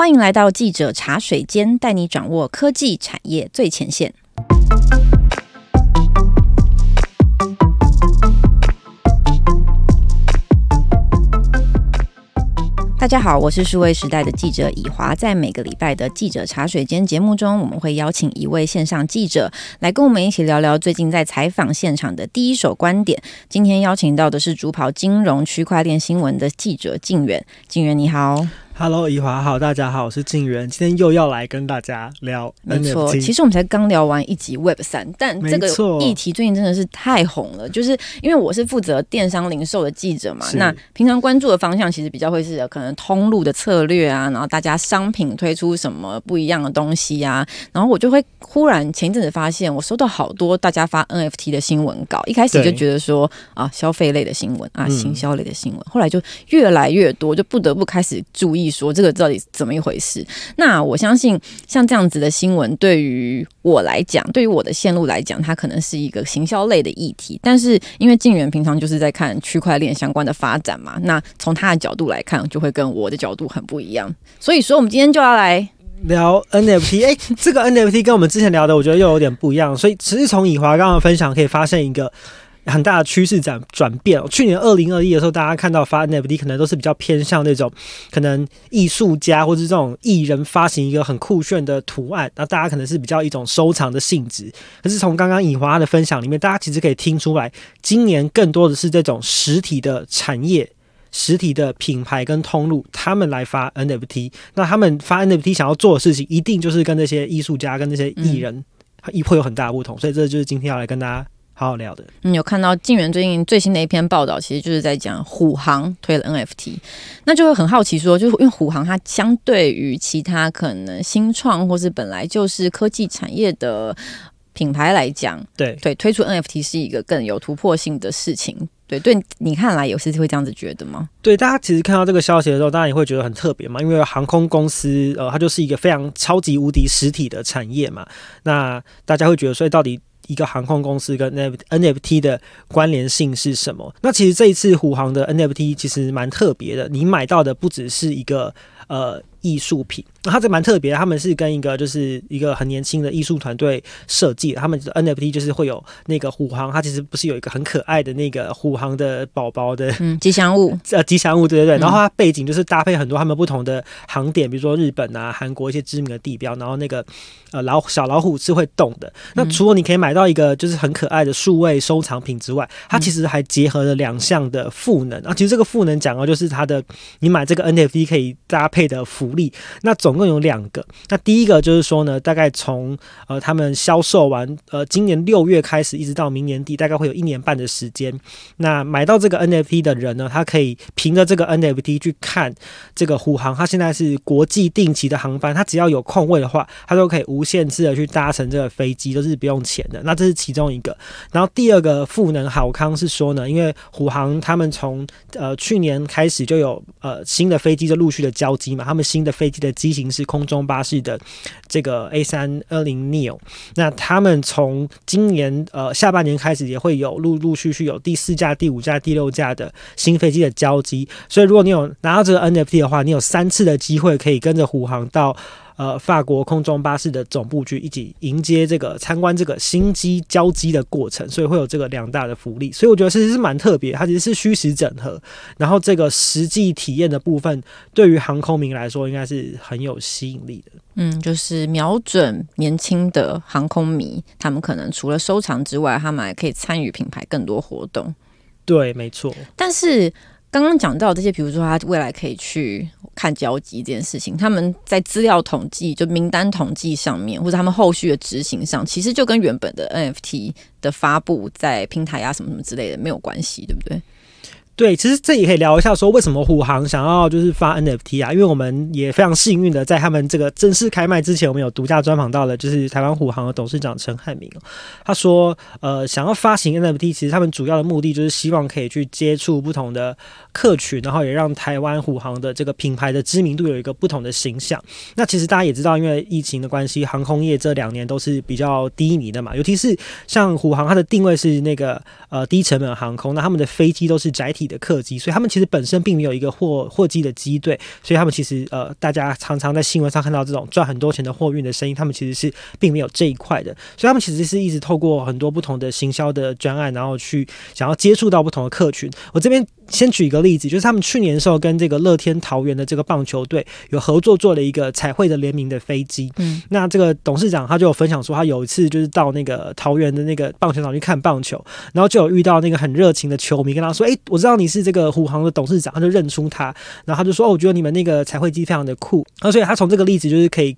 欢迎来到记者茶水间，带你掌握科技产业最前线。大家好，我是数位时代的记者以华。在每个礼拜的记者茶水间节目中，我们会邀请一位线上记者来跟我们一起聊聊最近在采访现场的第一手观点。今天邀请到的是主跑金融区块链新闻的记者静远，静远你好。Hello，宜华好，大家好，我是敬原，今天又要来跟大家聊。没错，其实我们才刚聊完一集 Web 三，但这个议题最近真的是太红了。就是因为我是负责电商零售的记者嘛，那平常关注的方向其实比较会是可能通路的策略啊，然后大家商品推出什么不一样的东西啊，然后我就会忽然前一阵子发现，我收到好多大家发 NFT 的新闻稿，一开始就觉得说啊，消费类的新闻啊，行销类的新闻，嗯，后来就越来越多，就不得不开始注意。说这个到底怎么一回事？那我相信像这样子的新闻，对于我来讲，对于我的线路来讲，它可能是一个行销类的议题。但是因为敬原平常就是在看区块链相关的发展嘛，那从他的角度来看，就会跟我的角度很不一样。所以说，我们今天就要来聊 NFT。哎，这个 NFT 跟我们之前聊的，我觉得又有点不一样。所以，其实从以华刚刚分享可以发现一个。很大的趋势转转变。去年二零二一的时候，大家看到发 NFT 可能都是比较偏向那种可能艺术家或者这种艺人发行一个很酷炫的图案，那大家可能是比较一种收藏的性质。可是从刚刚以华的分享里面，大家其实可以听出来，今年更多的是这种实体的产业、实体的品牌跟通路，他们来发 NFT。那他们发 NFT 想要做的事情，一定就是跟那些艺术家跟那些艺人一会有很大的不同。所以这就是今天要来跟大家。好好聊的，嗯，有看到晋元最近最新的一篇报道，其实就是在讲虎航推了 NFT，那就会很好奇说，就是因为虎航它相对于其他可能新创或是本来就是科技产业的品牌来讲，对对，推出 NFT 是一个更有突破性的事情，对对，你看来有时会这样子觉得吗？对，大家其实看到这个消息的时候，当然也会觉得很特别嘛，因为航空公司呃，它就是一个非常超级无敌实体的产业嘛，那大家会觉得，所以到底。一个航空公司跟 NFT 的关联性是什么？那其实这一次虎航的 NFT 其实蛮特别的，你买到的不只是一个呃。艺术品，那它这蛮特别的，他们是跟一个就是一个很年轻的艺术团队设计的，他们的 NFT 就是会有那个虎航，它其实不是有一个很可爱的那个虎航的宝宝的吉祥物，呃，吉祥物，对对对，然后它背景就是搭配很多他们不同的航点，比如说日本啊、韩国一些知名的地标，然后那个呃老小老虎是会动的。那除了你可以买到一个就是很可爱的数位收藏品之外，它其实还结合了两项的赋能啊。其实这个赋能讲的就是它的你买这个 NFT 可以搭配的服。福利，那总共有两个。那第一个就是说呢，大概从呃他们销售完呃今年六月开始，一直到明年底，大概会有一年半的时间。那买到这个 NFT 的人呢，他可以凭着这个 NFT 去看这个虎航，它现在是国际定期的航班，它只要有空位的话，它都可以无限制的去搭乘这个飞机，都是不用钱的。那这是其中一个。然后第二个赋能好康是说呢，因为虎航他们从呃去年开始就有呃新的飞机就陆续的交机嘛，他们新的飞机的机型是空中巴士的这个 A 三二零 neo，那他们从今年呃下半年开始也会有陆陆续续有第四架、第五架、第六架的新飞机的交机，所以如果你有拿到这个 NFT 的话，你有三次的机会可以跟着虎航到。呃，法国空中巴士的总部去一起迎接这个参观这个新机交机的过程，所以会有这个两大的福利，所以我觉得其实是蛮特别，它其实是虚实整合，然后这个实际体验的部分，对于航空迷来说应该是很有吸引力的。嗯，就是瞄准年轻的航空迷，他们可能除了收藏之外，他们还可以参与品牌更多活动。对，没错。但是。刚刚讲到这些，比如说他未来可以去看交集这件事情，他们在资料统计、就名单统计上面，或者他们后续的执行上，其实就跟原本的 NFT 的发布在平台啊什么什么之类的没有关系，对不对？对，其实这也可以聊一下，说为什么虎航想要就是发 NFT 啊？因为我们也非常幸运的，在他们这个正式开卖之前，我们有独家专访到了，就是台湾虎航的董事长陈汉明。他说，呃，想要发行 NFT，其实他们主要的目的就是希望可以去接触不同的客群，然后也让台湾虎航的这个品牌的知名度有一个不同的形象。那其实大家也知道，因为疫情的关系，航空业这两年都是比较低迷的嘛，尤其是像虎航，它的定位是那个呃低成本航空，那他们的飞机都是载体。的客机，所以他们其实本身并没有一个货货机的机队，所以他们其实呃，大家常常在新闻上看到这种赚很多钱的货运的声音，他们其实是并没有这一块的，所以他们其实是一直透过很多不同的行销的专案，然后去想要接触到不同的客群。我这边先举一个例子，就是他们去年的时候跟这个乐天桃园的这个棒球队有合作，做了一个彩绘的联名的飞机。嗯，那这个董事长他就有分享说，他有一次就是到那个桃园的那个棒球场去看棒球，然后就有遇到那个很热情的球迷，跟他说：“哎、欸，我知道你是这个虎航的董事长。”他就认出他，然后他就说：“哦，我觉得你们那个彩绘机非常的酷。”那所以他从这个例子就是可以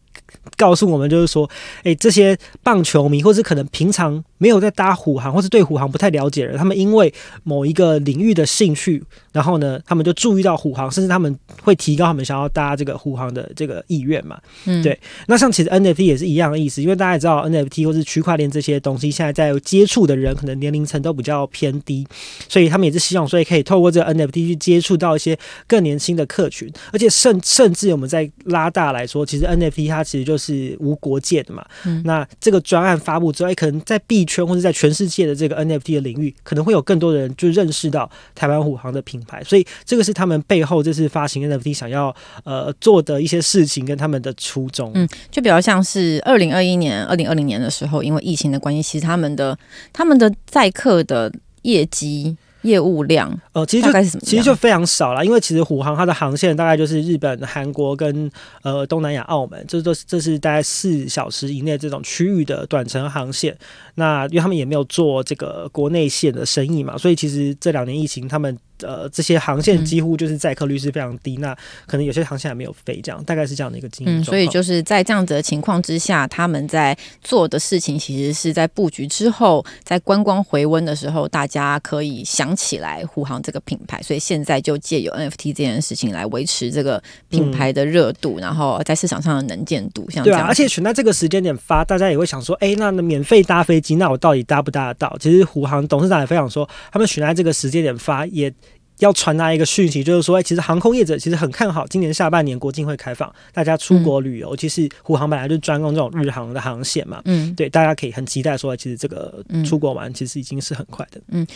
告诉我们，就是说，哎、欸，这些棒球迷，或是可能平常没有在搭虎航，或是对虎航不太了解的人，他们因为某一个领域的兴趣，然后呢，他们就注意到虎航，甚至他们会提高他们想要搭这个虎航的这个意愿嘛。嗯，对。那像其实 NFT 也是一样的意思，因为大家也知道 NFT 或是区块链这些东西，现在在接触的人可能年龄层都比较偏低，所以他们也是希望，所以可以透过这个 NFT 去接触到一些更年轻的客群，而且甚甚至我们在拉大来说，其实 NFT 它其实就是无国界的嘛。嗯，那这个专案发布之后，欸，可能在币圈或者在全世界的这个 NFT 的领域，可能会有更多的人就认识到台湾虎航的品牌，所以这个是他们背后这次发行 NFT 想要呃做的一些事情跟他们的初衷。嗯，就比较像是二零二一年、二零二零年的时候，因为疫情的关系，其实他们的他们的载客的业绩。业务量呃，其实就其实就非常少了，因为其实虎航它的航线大概就是日本、韩国跟呃东南亚、澳门，这都是这是大概四小时以内这种区域的短程航线。那因为他们也没有做这个国内线的生意嘛，所以其实这两年疫情他们。呃，这些航线几乎就是载客率是非常低，嗯，那可能有些航线还没有飞，这样大概是这样的一个经营。嗯，所以就是在这样子的情况之下，他们在做的事情其实是在布局之后，在观光回温的时候，大家可以想起来虎航这个品牌，所以现在就借由 NFT 这件事情来维持这个品牌的热度，嗯，然后在市场上的能见度。像这样，对啊，而且选在这个时间点发，大家也会想说，哎，那免费搭飞机，那我到底搭不搭得到？其实虎航董事长也非常说，他们选在这个时间点发也。要传达一个讯息，就是说，哎，其实航空业者其实很看好今年下半年国境会开放，大家出国旅游。其实虎航本来就专攻这种日航的航线嘛，嗯，对，大家可以很期待说，其实这个出国玩其实已经是很快的，嗯。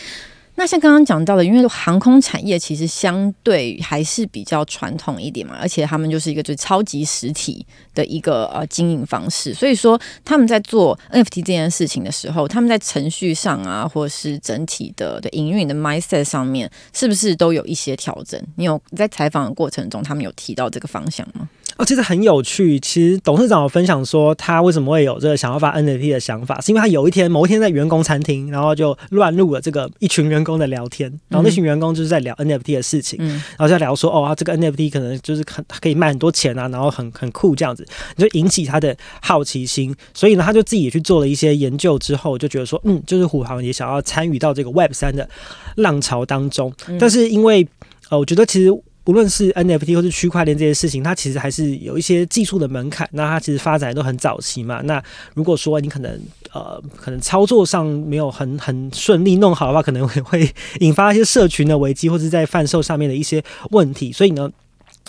那像刚刚讲到的，因为航空产业其实相对还是比较传统一点嘛，而且他们就是一个最超级实体的一个呃经营方式，所以说他们在做 NFT 这件事情的时候，他们在程序上啊，或者是整体的的营运的 mindset 上面，是不是都有一些调整？你有在采访的过程中，他们有提到这个方向吗？哦，其实很有趣。其实董事长有分享说，他为什么会有这个想要发 NFT 的想法，是因为他有一天某一天在员工餐厅，然后就乱入了这个一群员工的聊天，然后那群员工就是在聊 NFT 的事情，嗯、然后在聊说，哦，这个 NFT 可能就是很可以卖很多钱啊，然后很很酷这样子，就引起他的好奇心，所以呢，他就自己也去做了一些研究之后，就觉得说，嗯，就是虎航也想要参与到这个 Web 三的浪潮当中，但是因为呃，我觉得其实。不论是 NFT 或是区块链这些事情，它其实还是有一些技术的门槛。那它其实发展都很早期嘛。那如果说你可能呃，可能操作上没有很很顺利弄好的话，可能会会引发一些社群的危机，或者在贩售上面的一些问题。所以呢。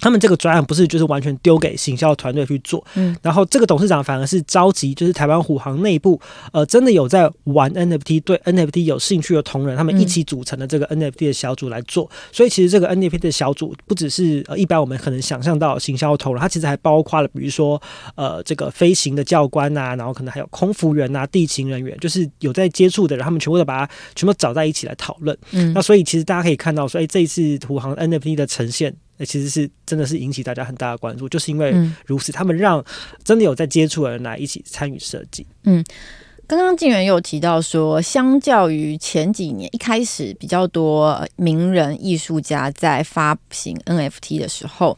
他们这个专案不是就是完全丢给行销团队去做，嗯，然后这个董事长反而是召集就是台湾虎航内部，呃，真的有在玩 NFT、对 NFT 有兴趣的同仁，他们一起组成的这个 NFT 的小组来做。所以其实这个 NFT 的小组不只是呃一般我们可能想象到行销同仁，它其实还包括了比如说呃这个飞行的教官呐，然后可能还有空服员呐、地勤人员，就是有在接触的人，他们全部都把它全部找在一起来讨论。嗯，那所以其实大家可以看到说，哎，这一次虎航 NFT 的呈现。那其实是真的是引起大家很大的关注，就是因为如此，他们让真的有在接触的人来一起参与设计。嗯，刚刚静源有提到说，相较于前几年一开始比较多名人艺术家在发行 NFT 的时候，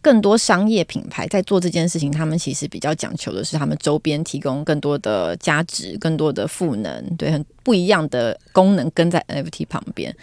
更多商业品牌在做这件事情，他们其实比较讲求的是他们周边提供更多的价值、更多的赋能，对，很不一样的功能跟在 NFT 旁边。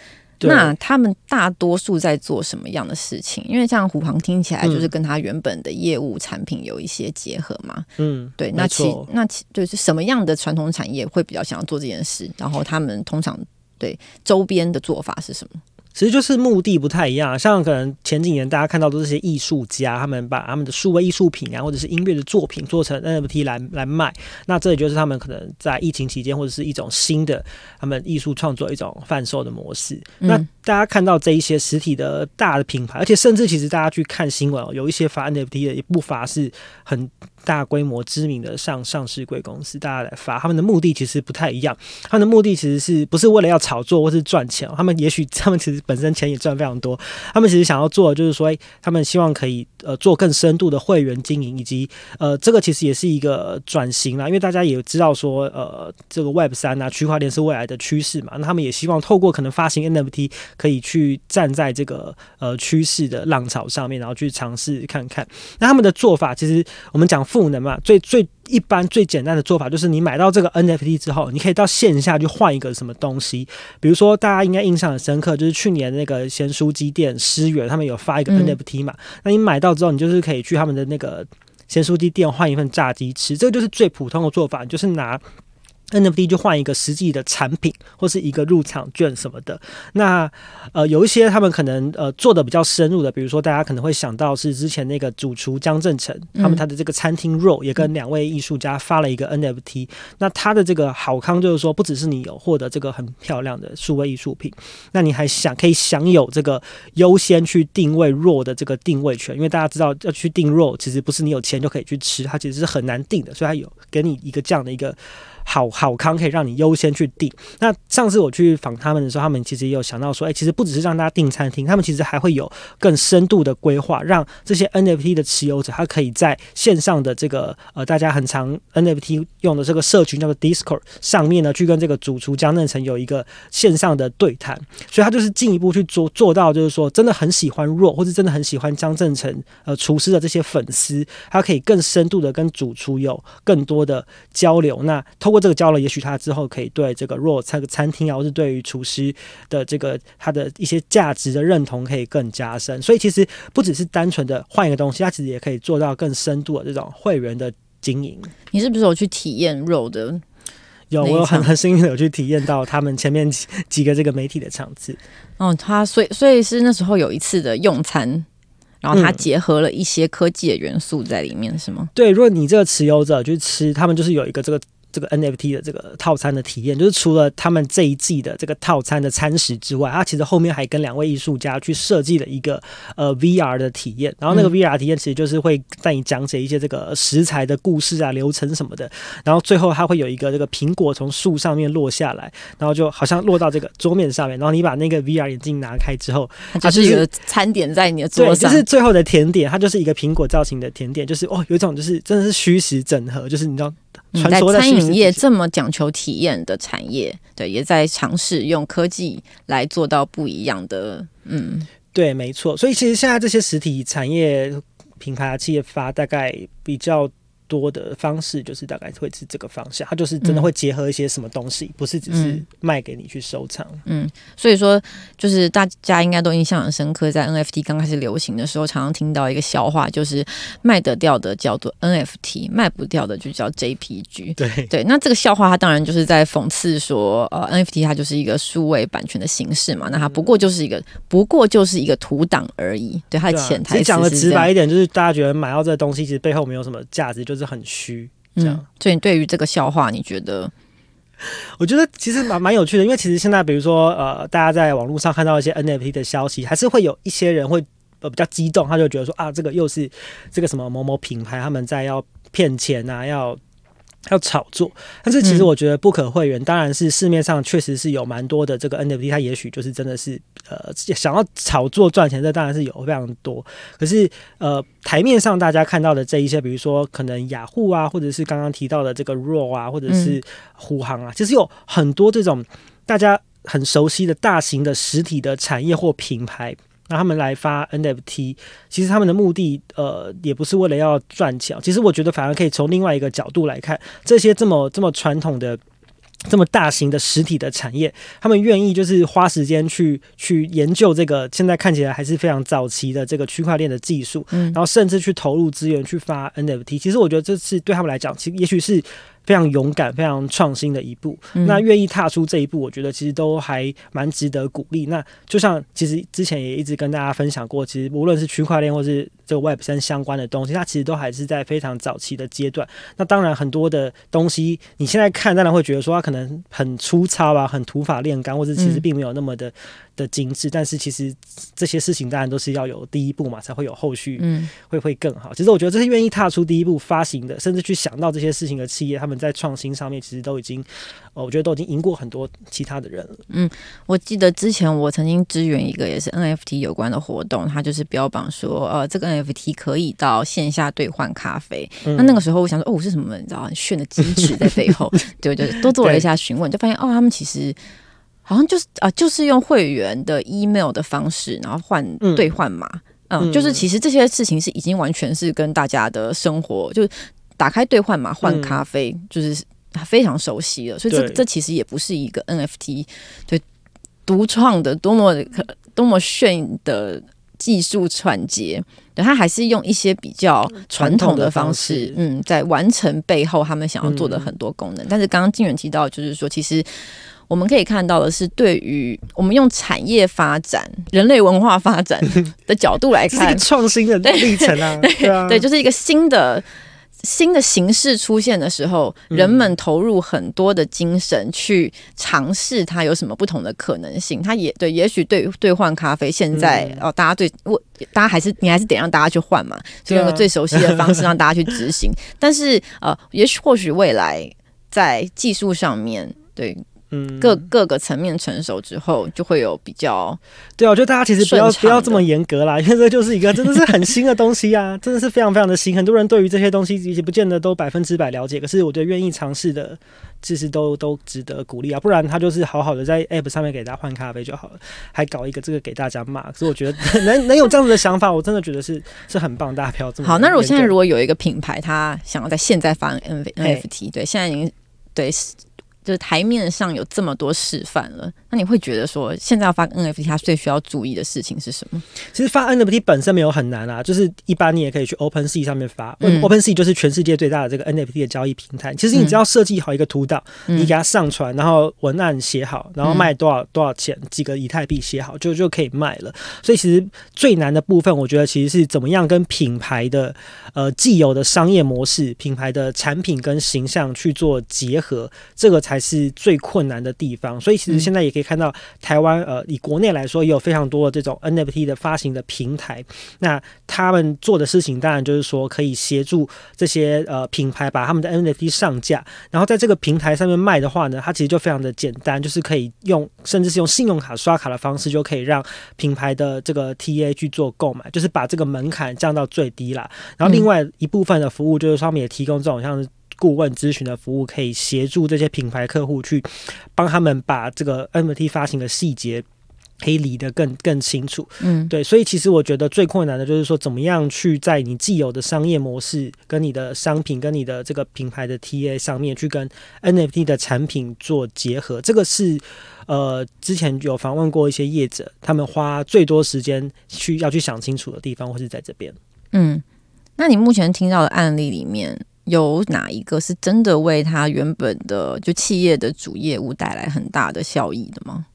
那他们大多数在做什么样的事情？因为像虎航听起来就是跟他原本的业务产品有一些结合嘛。嗯，对。那其那其就是什么样的传统产业会比较想要做这件事？然后他们通常对周边的做法是什么？其实就是目的不太一样，像可能前几年大家看到都是些艺术家，他们把他们的数位艺术品啊，或者是音乐的作品做成 NFT 来来卖，那这也就是他们可能在疫情期间或者是一种新的他们艺术创作一种贩售的模式。嗯、那大家看到这一些实体的大的品牌，而且甚至其实大家去看新闻哦，有一些发 NFT 的也不乏是很大规模知名的上上市贵公司，大家来发，他们的目的其实不太一样。他们的目的其实是不是为了要炒作或是赚钱？他们也许 他们其实本身钱也赚非常多。他们其实想要做的就是说，他们希望可以呃做更深度的会员经营，以及呃这个其实也是一个转型啦。因为大家也知道说，呃这个 Web 三啊，区块链是未来的趋势嘛。那他们也希望透过可能发行 NFT，可以去站在这个呃趋势的浪潮上面，然后去尝试看看。那他们的做法，其实我们讲。赋能嘛，最最一般最简单的做法就是你买到这个 NFT 之后，你可以到线下去换一个什么东西。比如说，大家应该印象很深刻，就是去年那个咸酥鸡店诗源他们有发一个 NFT 嘛，那你买到之后，你就是可以去他们的那个咸酥鸡店换一份炸鸡吃。这个就是最普通的做法，就是拿。NFT 就换一个实际的产品，或是一个入场券什么的。那呃，有一些他们可能呃做的比较深入的，比如说大家可能会想到是之前那个主厨江正成，他们他的这个餐厅 Roll 也跟两位艺术家发了一个 NFT。那他的这个好康就是说，不只是你有获得这个很漂亮的数位艺术品，那你还想可以享有这个优先去定位 Roll 的这个定位权，因为大家知道要去定 Roll，其实不是你有钱就可以去吃，它其实是很难定的，所以它有给你一个这样的一个。好好康可以让你优先去订。那上次我去访他们的时候，他们其实也有想到说，哎、其实不只是让大家订餐厅，他们其实还会有更深度的规划，让这些 NFT 的持有者，他可以在线上的这个呃，大家很常 NFT 用的这个社群叫做 Discord 上面呢，去跟这个主厨江正成有一个线上的对谈。所以他就是进一步去做做到，就是说真的很喜欢若或者真的很喜欢江正成呃厨师的这些粉丝，他可以更深度的跟主厨有更多的交流。那通过这个交流，也许他之后可以对这个 Roll 这个餐厅啊，或是对于厨师的这个他的一些价值的认同可以更加深。所以其实不只是单纯的换一个东西，他其实也可以做到更深度的这种会员的经营。你是不是有去体验 Roll 的？有，我有很很幸运的有去体验到他们前面几几个这个媒体的场次。哦，他所以所以是那时候有一次的用餐，然后他结合了一些科技的元素在里面，嗯、是吗？对，如果你这个持有者去吃，他们就是有一个这个。这个 NFT 的这个套餐的体验，就是除了他们这一季的这个套餐的餐食之外，它其实后面还跟两位艺术家去设计了一个呃 VR 的体验。然后那个 VR 体验其实就是会带你讲解一些这个食材的故事啊、流程什么的。然后最后它会有一个这个苹果从树上面落下来，然后就好像落到这个桌面上面。然后你把那个 VR 眼镜拿开之后，它就是一个餐点在你的桌上，对，就是最后的甜点，它就是一个苹果造型的甜点，就是哦，有一种就是真的是虚实整合，就是你知道。在餐饮业这么讲求体验的产业，对，也在尝试用科技来做到不一样的，嗯，对，没错。所以其实现在这些实体产业品牌企业发大概比较。多的方式就是大概会是这个方向，它就是真的会结合一些什么东西，嗯、不是只是卖给你去收藏。嗯，所以说就是大家应该都印象很深刻，在 NFT 刚开始流行的时候，常常听到一个笑话，就是卖得掉的叫做 NFT，卖不掉的就叫 JPG。对对，那这个笑话它当然就是在讽刺说，呃，NFT 它就是一个数位版权的形式嘛，那它不过就是一个不过就是一个图档而已。对，它的潜台词讲的直白一点，就是大家觉得买到这个东西，其实背后没有什么价值，就是。很虚，这样。嗯，所以对于这个笑话，你觉得？我觉得其实蛮蛮有趣的，因为其实现在，比如说呃，大家在网络上看到一些 NFT 的消息，还是会有一些人会呃比较激动，他就觉得说啊，这个又是这个什么某某品牌他们在要骗钱啊，要。要炒作，但是其实我觉得不可讳言，当然是市面上确实是有蛮多的这个 NFT，它也许就是真的是呃想要炒作赚钱，这当然是有非常多。可是呃台面上大家看到的这一些，比如说可能雅虎啊，或者是刚刚提到的这个 Roll 啊，或者是虎航啊，其实有很多这种大家很熟悉的大型的实体的产业或品牌。让他们来发 NFT，其实他们的目的，呃，也不是为了要赚钱。其实我觉得反而可以从另外一个角度来看，这些这么这么传统的、这么大型的实体的产业，他们愿意就是花时间去去研究这个现在看起来还是非常早期的这个区块链的技术，嗯，然后甚至去投入资源去发 NFT。其实我觉得这是对他们来讲，其实也许是。非常勇敢、非常创新的一步。嗯、那愿意踏出这一步，我觉得其实都还蛮值得鼓励。那就像其实之前也一直跟大家分享过，其实无论是区块链或是这个 Web 三相关的东西，它其实都还是在非常早期的阶段。那当然很多的东西，你现在看当然会觉得说它可能很粗糙啊，很土法炼钢，或者其实并没有那么的。的精致，但是其实这些事情当然都是要有第一步嘛，才会有后续，嗯，会会更好。其实我觉得这些愿意踏出第一步发行的，甚至去想到这些事情的企业，他们在创新上面其实都已经，呃，我觉得都已经赢过很多其他的人了。嗯，我记得之前我曾经支援一个也是 NFT 有关的活动，他就是标榜说，呃，这个 NFT 可以到线下兑换咖啡。嗯、那那个时候我想说，哦，是什么？你知道很炫的机制在背后？对对，多做了一下询问，就发现哦，他们其实。好像就是啊，就是用会员的 email 的方式，然后换兑换码，嗯，嗯，就是其实这些事情是已经完全是跟大家的生活，就打开兑换码换咖啡，嗯、就是非常熟悉了。所以这这其实也不是一个 NFT 对独创的多么多么炫的技术串接，对，他还是用一些比较传统的方式，嗯，在完成背后他们想要做的很多功能。嗯、但是刚刚静远提到，就是说其实。我们可以看到的是，对于我们用产业发展、人类文化发展的角度来看，创新的历程啊，对 对，啊、对，就是一个新的新的形式出现的时候，人们投入很多的精神去尝试它有什么不同的可能性。它也对，也许兑兑换咖啡，现在、嗯、哦，大家对我，大家还是你还是得让大家去换嘛，就用个最熟悉的方式让大家去执行。但是呃，也许或许未来在技术上面对。嗯，各各个层面成熟之后，就会有比较。对啊，我觉得大家其实不要不要这么严格啦，因为这就是一个真的是很新的东西啊，真的是非常非常的新。很多人对于这些东西也不见得都百分之百了解，可是我觉得愿意尝试的，其实都都值得鼓励啊。不然他就是好好的在 App 上面给大家换咖啡就好了，还搞一个这个给大家骂。所以我觉得能能有这样子的想法，我真的觉得是是很棒。大家不要这么好。那如果现在如果有一个品牌，他想要在现在发 NFT，对，现在已经对。就是台面上有这么多示范了，那你会觉得说，现在要发 NFT，它最需要注意的事情是什么？其实发 NFT 本身没有很难啊，就是一般你也可以去 OpenSea 上面发。嗯、OpenSea 就是全世界最大的这个 NFT 的交易平台。其实你只要设计好一个图档，嗯、你给它上传，然后文案写好，然后卖多少多少钱，几个以太币写好，就就可以卖了。所以其实最难的部分，我觉得其实是怎么样跟品牌的呃既有的商业模式、品牌的产品跟形象去做结合，这个才。是最困难的地方，所以其实现在也可以看到台湾呃，以国内来说，也有非常多的这种 NFT 的发行的平台。那他们做的事情，当然就是说可以协助这些呃品牌把他们的 NFT 上架，然后在这个平台上面卖的话呢，它其实就非常的简单，就是可以用甚至是用信用卡刷卡的方式，就可以让品牌的这个 TA 去做购买，就是把这个门槛降到最低啦。然后另外一部分的服务，就是他们也提供这种像是。顾问咨询的服务可以协助这些品牌客户去帮他们把这个 NFT 发行的细节可以理得更更清楚。嗯，对，所以其实我觉得最困难的就是说，怎么样去在你既有的商业模式、跟你的商品、跟你的这个品牌的 TA 上面去跟 NFT 的产品做结合。这个是呃，之前有访问过一些业者，他们花最多时间去要去想清楚的地方，或是在这边。嗯，那你目前听到的案例里面，有哪一个是真的为他原本的就企业的主业务带来很大的效益的吗？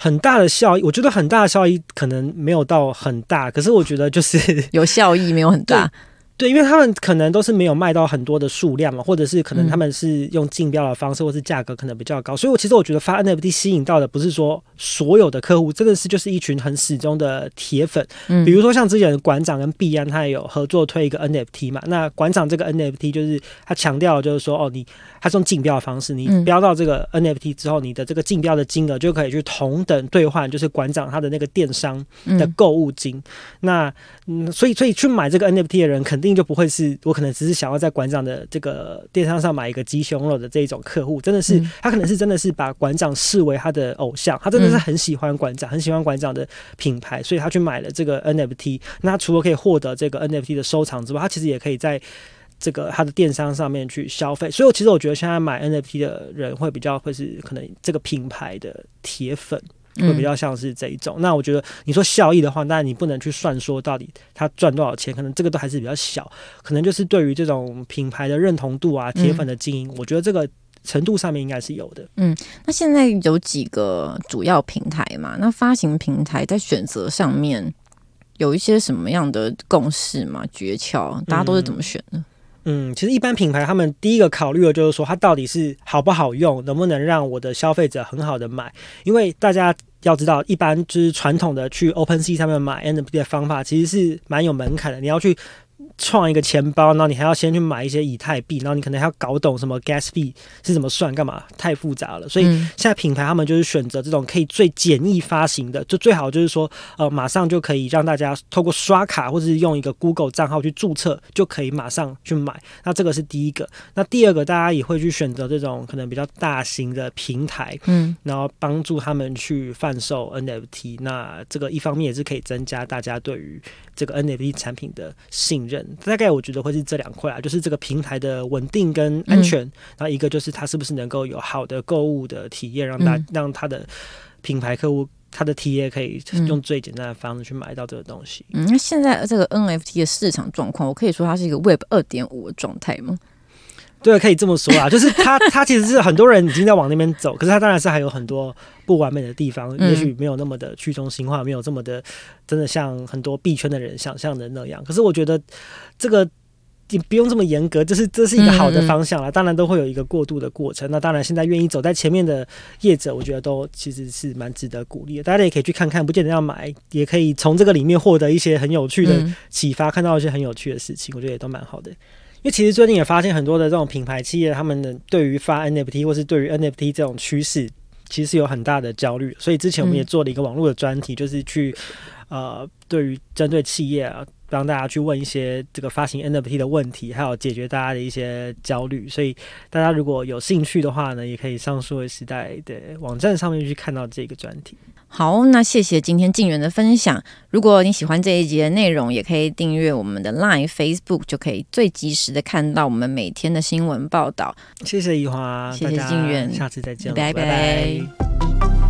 很大的效益，我觉得很大的效益可能没有到很大，可是我觉得就是有效益，没有很大。对，因为他们可能都是没有卖到很多的数量嘛，或者是可能他们是用竞标的方式，或是价格可能比较高，所以我其实我觉得发 NFT 吸引到的不是说所有的客户，真的是就是一群很始终的铁粉。嗯，比如说像之前的馆长跟币安，他也有合作推一个 NFT 嘛，那馆长这个 NFT 就是他强调就是说，哦，你他是用竞标的方式，你标到这个 NFT 之后，你的这个竞标的金额就可以去同等兑换，就是馆长他的那个电商的购物金。那嗯，所以所以去买这个 NFT 的人肯定。就不会是我可能只是想要在馆长的这个电商上买一个鸡胸肉的这一种客户，真的是他可能是真的是把馆长视为他的偶像，他真的是很喜欢馆长，很喜欢馆长的品牌，所以他去买了这个 NFT。那他除了可以获得这个 NFT 的收藏之外，他其实也可以在这个他的电商上面去消费。所以，我其实我觉得现在买 NFT 的人会比较会是可能这个品牌的铁粉。会比较像是这一种。嗯、那我觉得你说效益的话，那你不能去算说到底他赚多少钱，可能这个都还是比较小，可能就是对于这种品牌的认同度啊、铁粉的经营，嗯、我觉得这个程度上面应该是有的。嗯，那现在有几个主要平台嘛？那发行平台在选择上面有一些什么样的共识吗？诀窍，大家都是怎么选的？嗯嗯，其实一般品牌他们第一个考虑的就是说，它到底是好不好用，能不能让我的消费者很好的买。因为大家要知道，一般就是传统的去 OpenSea 上面买 NFT 的方法，其实是蛮有门槛的。你要去创一个钱包，然后你还要先去买一些以太币，然后你可能还要搞懂什么 gas fee 是怎么算，干嘛太复杂了。所以现在品牌他们就是选择这种可以最简易发行的，就最好就是说，呃，马上就可以让大家透过刷卡或者是用一个 Google 账号去注册，就可以马上去买。那这个是第一个。那第二个，大家也会去选择这种可能比较大型的平台，嗯，然后帮助他们去贩售 NFT。那这个一方面也是可以增加大家对于这个 NFT 产品的信任。大概我觉得会是这两块啊，就是这个平台的稳定跟安全，嗯、然后一个就是它是不是能够有好的购物的体验，让大、嗯、让它的品牌客户它的 TA 可以用最简单的方式去买到这个东西。嗯，那现在这个 NFT 的市场状况，我可以说它是一个 Web 二点五的状态吗？对，可以这么说啊，就是他他其实是很多人已经在往那边走，可是他当然是还有很多不完美的地方，也许没有那么的去中心化，没有这么的真的像很多币圈的人想象的那样。可是我觉得这个也不用这么严格，就是这是一个好的方向了。当然都会有一个过渡的过程。那当然现在愿意走在前面的业者，我觉得都其实是蛮值得鼓励的。大家也可以去看看，不见得要买，也可以从这个里面获得一些很有趣的启发，看到一些很有趣的事情，我觉得也都蛮好的。因为其实最近也发现很多的这种品牌企业，他们的对于发 NFT 或是对于 NFT 这种趋势，其实是有很大的焦虑。所以之前我们也做了一个网络的专题，就是去呃，对于针对企业啊。帮大家去问一些这个发行 NFT 的问题，还有解决大家的一些焦虑。所以大家如果有兴趣的话呢，也可以上数位时代的网站上面去看到这个专题。好，那谢谢今天静源的分享。如果你喜欢这一集的内容，也可以订阅我们的 Line、Facebook，就可以最及时的看到我们每天的新闻报道。谢谢怡华，谢谢静源，下次再见，拜拜。拜拜。